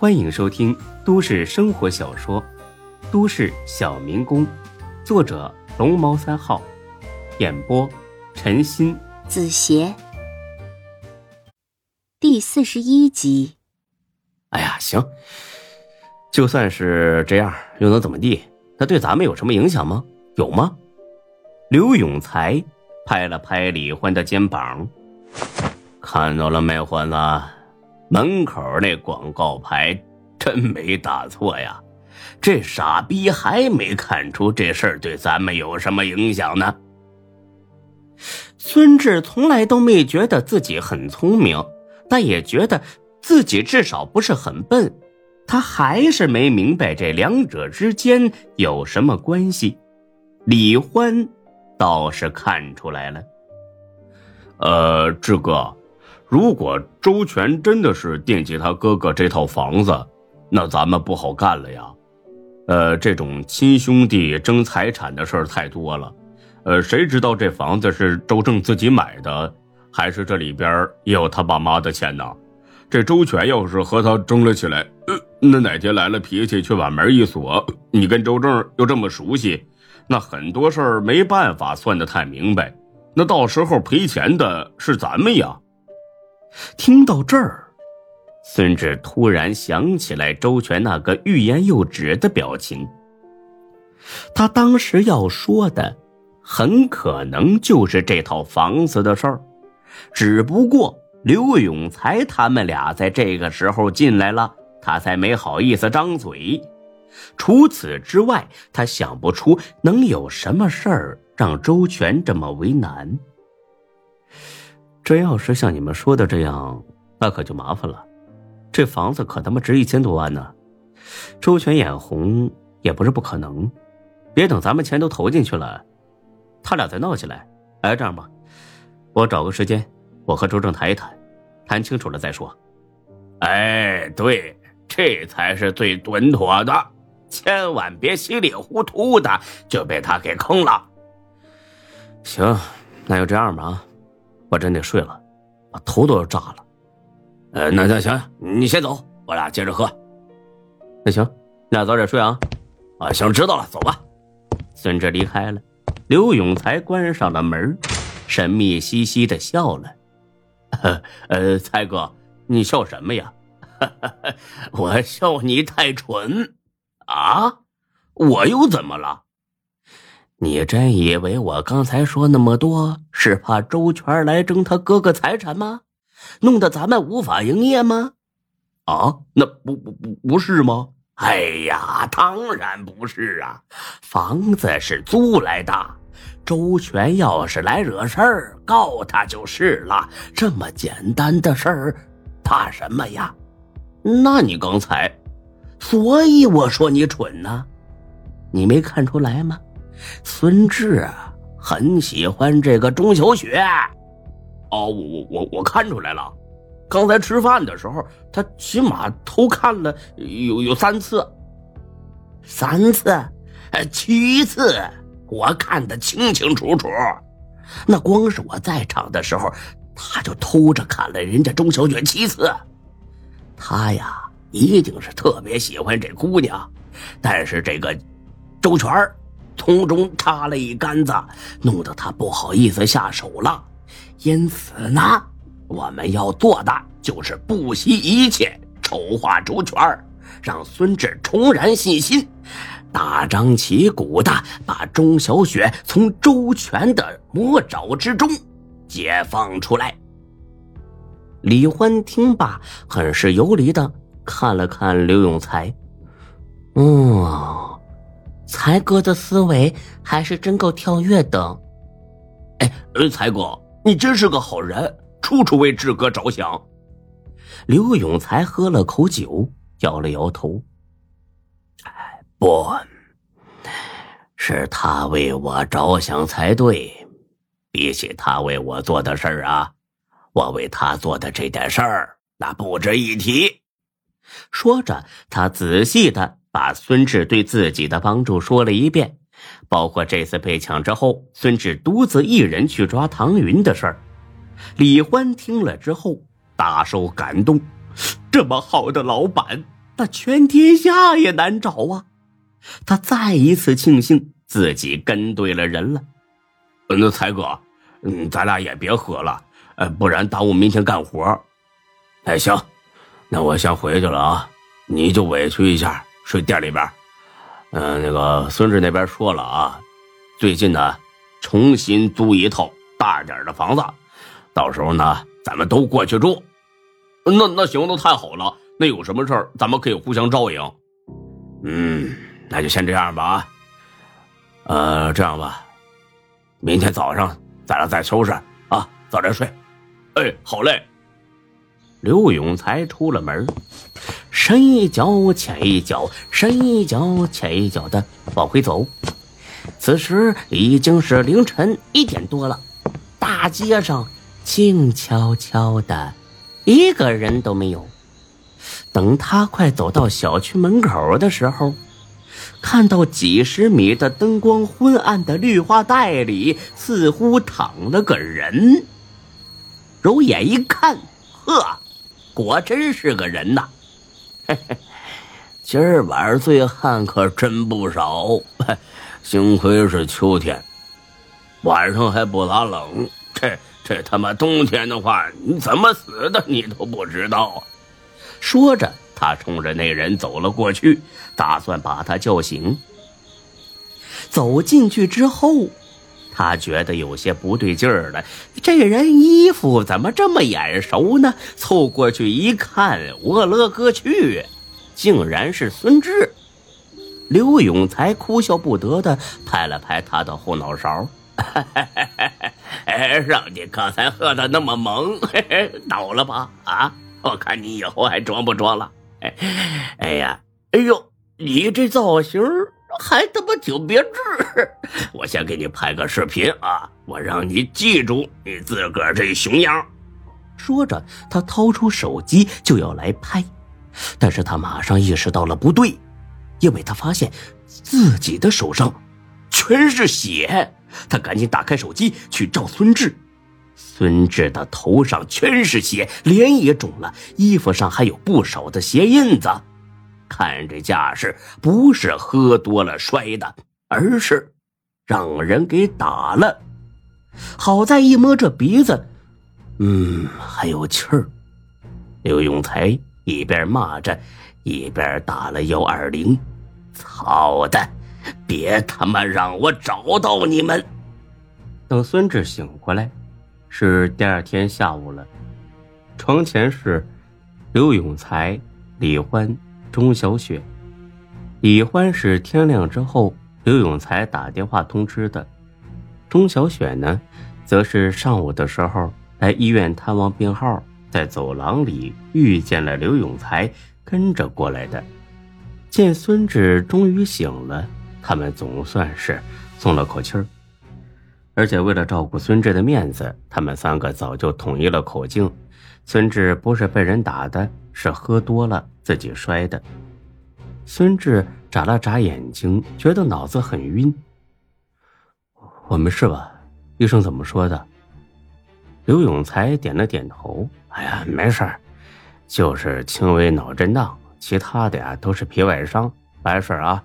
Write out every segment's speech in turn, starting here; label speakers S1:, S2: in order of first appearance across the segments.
S1: 欢迎收听都市生活小说《都市小民工》，作者龙猫三号，演播陈鑫、
S2: 子邪，第四十一集。
S1: 哎呀，行，就算是这样，又能怎么地？那对咱们有什么影响吗？有吗？刘永才拍了拍李欢的肩膀，看到了没，欢子？门口那广告牌真没打错呀！这傻逼还没看出这事儿对咱们有什么影响呢。孙志从来都没觉得自己很聪明，但也觉得自己至少不是很笨。他还是没明白这两者之间有什么关系。李欢倒是看出来了。呃，志哥。如果周全真的是惦记他哥哥这套房子，那咱们不好干了呀。呃，这种亲兄弟争财产的事儿太多了。呃，谁知道这房子是周正自己买的，还是这里边也有他爸妈的钱呢？这周全要是和他争了起来，呃，那哪天来了脾气，却把门一锁，你跟周正又这么熟悉，那很多事儿没办法算得太明白。那到时候赔钱的是咱们呀。听到这儿，孙志突然想起来周全那个欲言又止的表情。他当时要说的，很可能就是这套房子的事儿，只不过刘永才他们俩在这个时候进来了，他才没好意思张嘴。除此之外，他想不出能有什么事儿让周全这么为难。真要是像你们说的这样，那可就麻烦了。这房子可他妈值一千多万呢！周全眼红也不是不可能。别等咱们钱都投进去了，他俩再闹起来。哎，这样吧，我找个时间，我和周正谈一谈，谈清楚了再说。哎，对，这才是最稳妥的，千万别稀里糊涂的就被他给坑了。行，那就这样吧啊。我真得睡了，把头都要炸了。呃，那那行，你先走，我俩接着喝。那行，你俩早点睡啊。啊，行，知道了，走吧。孙志离开了，刘永才关上了门，神秘兮兮的笑了。呃，才哥，你笑什么呀？我笑你太蠢。啊？我又怎么了？你真以为我刚才说那么多是怕周全来争他哥哥财产吗？弄得咱们无法营业吗？啊，那不不不不是吗？哎呀，当然不是啊！房子是租来的，周全要是来惹事儿，告他就是了。这么简单的事儿，怕什么呀？那你刚才，所以我说你蠢呢，你没看出来吗？孙志啊，很喜欢这个钟小雪。哦，我我我我看出来了，刚才吃饭的时候，他起码偷看了有有三次。三次？呃，七次，我看得清清楚楚。那光是我在场的时候，他就偷着看了人家钟小雪七次。他呀，一定是特别喜欢这姑娘，但是这个周全从中插了一杆子，弄得他不好意思下手了。因此呢，我们要做的就是不惜一切丑化周全，让孙志重燃信心，大张旗鼓的把钟小雪从周全的魔爪之中解放出来。李欢听罢，很是游离的看了看刘永才，嗯。才哥的思维还是真够跳跃的，哎，才哥，你真是个好人，处处为志哥着想。刘永才喝了口酒，摇了摇头。哎，不，是他为我着想才对。比起他为我做的事儿啊，我为他做的这点事儿那不值一提。说着，他仔细的。把孙志对自己的帮助说了一遍，包括这次被抢之后，孙志独自一人去抓唐云的事儿。李欢听了之后大受感动，这么好的老板，那全天下也难找啊！他再一次庆幸自己跟对了人了。
S3: 那才哥，嗯，咱俩也别喝了，呃，不然耽误明天干活。哎，行，那我先回去了啊，你就委屈一下，睡店里边。嗯，那个孙志那边说了啊，最近呢，重新租一套大点的房子，到时候呢，咱们都过去住。
S4: 那那行，那太好了。那有什么事儿，咱们可以互相照应。
S3: 嗯，那就先这样吧啊。呃，这样吧，明天早上咱俩再收拾啊，早点睡。
S4: 哎，好嘞。
S1: 刘永才出了门，深一脚浅一脚，深一脚浅一脚的往回走。此时已经是凌晨一点多了，大街上静悄悄的，一个人都没有。等他快走到小区门口的时候，看到几十米的灯光昏暗的绿化带里，似乎躺了个人。揉眼一看，呵，果真是个人呐！今儿晚上醉汉可真不少，幸亏是秋天，晚上还不咋冷。这这他妈冬天的话，你怎么死的你都不知道。说着，他冲着那人走了过去，打算把他叫醒。走进去之后，他觉得有些不对劲儿了。这人衣服怎么这么眼熟呢？凑过去一看，我勒个去，竟然是孙志！刘永才哭笑不得的拍了拍他的后脑勺：“ 让你刚才喝的那么猛，倒了吧？啊？”我看你以后还装不装了？哎，哎呀，哎呦，你这造型儿还他妈挺别致！我先给你拍个视频啊，我让你记住你自个儿这熊样。说着，他掏出手机就要来拍，但是他马上意识到了不对，因为他发现自己的手上全是血。他赶紧打开手机去照孙志。孙志的头上全是血，脸也肿了，衣服上还有不少的鞋印子。看这架势，不是喝多了摔的，而是让人给打了。好在一摸这鼻子，嗯，还有气儿。刘永才一边骂着，一边打了幺二零。操的，别他妈让我找到你们！等孙志醒过来。是第二天下午了，床前是刘永才、李欢、钟小雪。李欢是天亮之后刘永才打电话通知的，钟小雪呢，则是上午的时候来医院探望病号，在走廊里遇见了刘永才，跟着过来的。见孙志终于醒了，他们总算是松了口气儿。而且为了照顾孙志的面子，他们三个早就统一了口径：孙志不是被人打的，是喝多了自己摔的。孙志眨了眨眼睛，觉得脑子很晕。我没事吧？医生怎么说的？刘永才点了点头。哎呀，没事就是轻微脑震荡，其他的呀都是皮外伤，没事啊，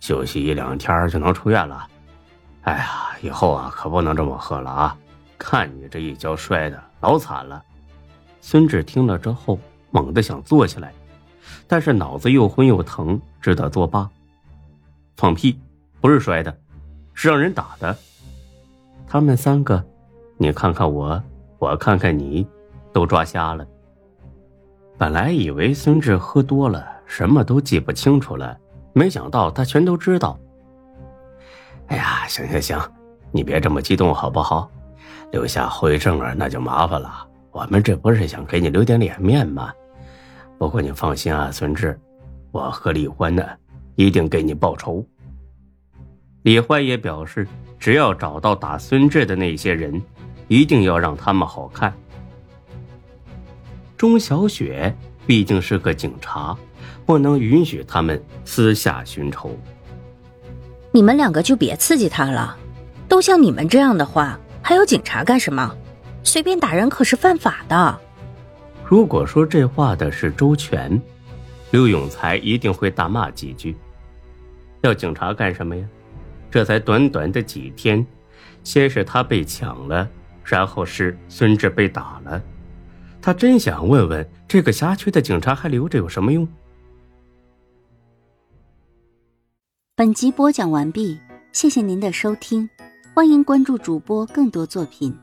S1: 休息一两天就能出院了。哎呀，以后啊可不能这么喝了啊！看你这一跤摔的老惨了。孙志听了之后，猛地想坐起来，但是脑子又昏又疼，只得作罢。放屁，不是摔的，是让人打的。他们三个，你看看我，我看看你，都抓瞎了。本来以为孙志喝多了，什么都记不清楚了，没想到他全都知道。哎呀，行行行，你别这么激动好不好？留下后遗症啊，那就麻烦了。我们这不是想给你留点脸面吗？不过你放心啊，孙志，我和李欢呢，一定给你报仇。李欢也表示，只要找到打孙志的那些人，一定要让他们好看。钟小雪毕竟是个警察，不能允许他们私下寻仇。
S2: 你们两个就别刺激他了，都像你们这样的话，还有警察干什么？随便打人可是犯法的。
S1: 如果说这话的是周全，刘永才一定会大骂几句。要警察干什么呀？这才短短的几天，先是他被抢了，然后是孙志被打了。他真想问问，这个辖区的警察还留着有什么用？
S2: 本集播讲完毕，谢谢您的收听，欢迎关注主播更多作品。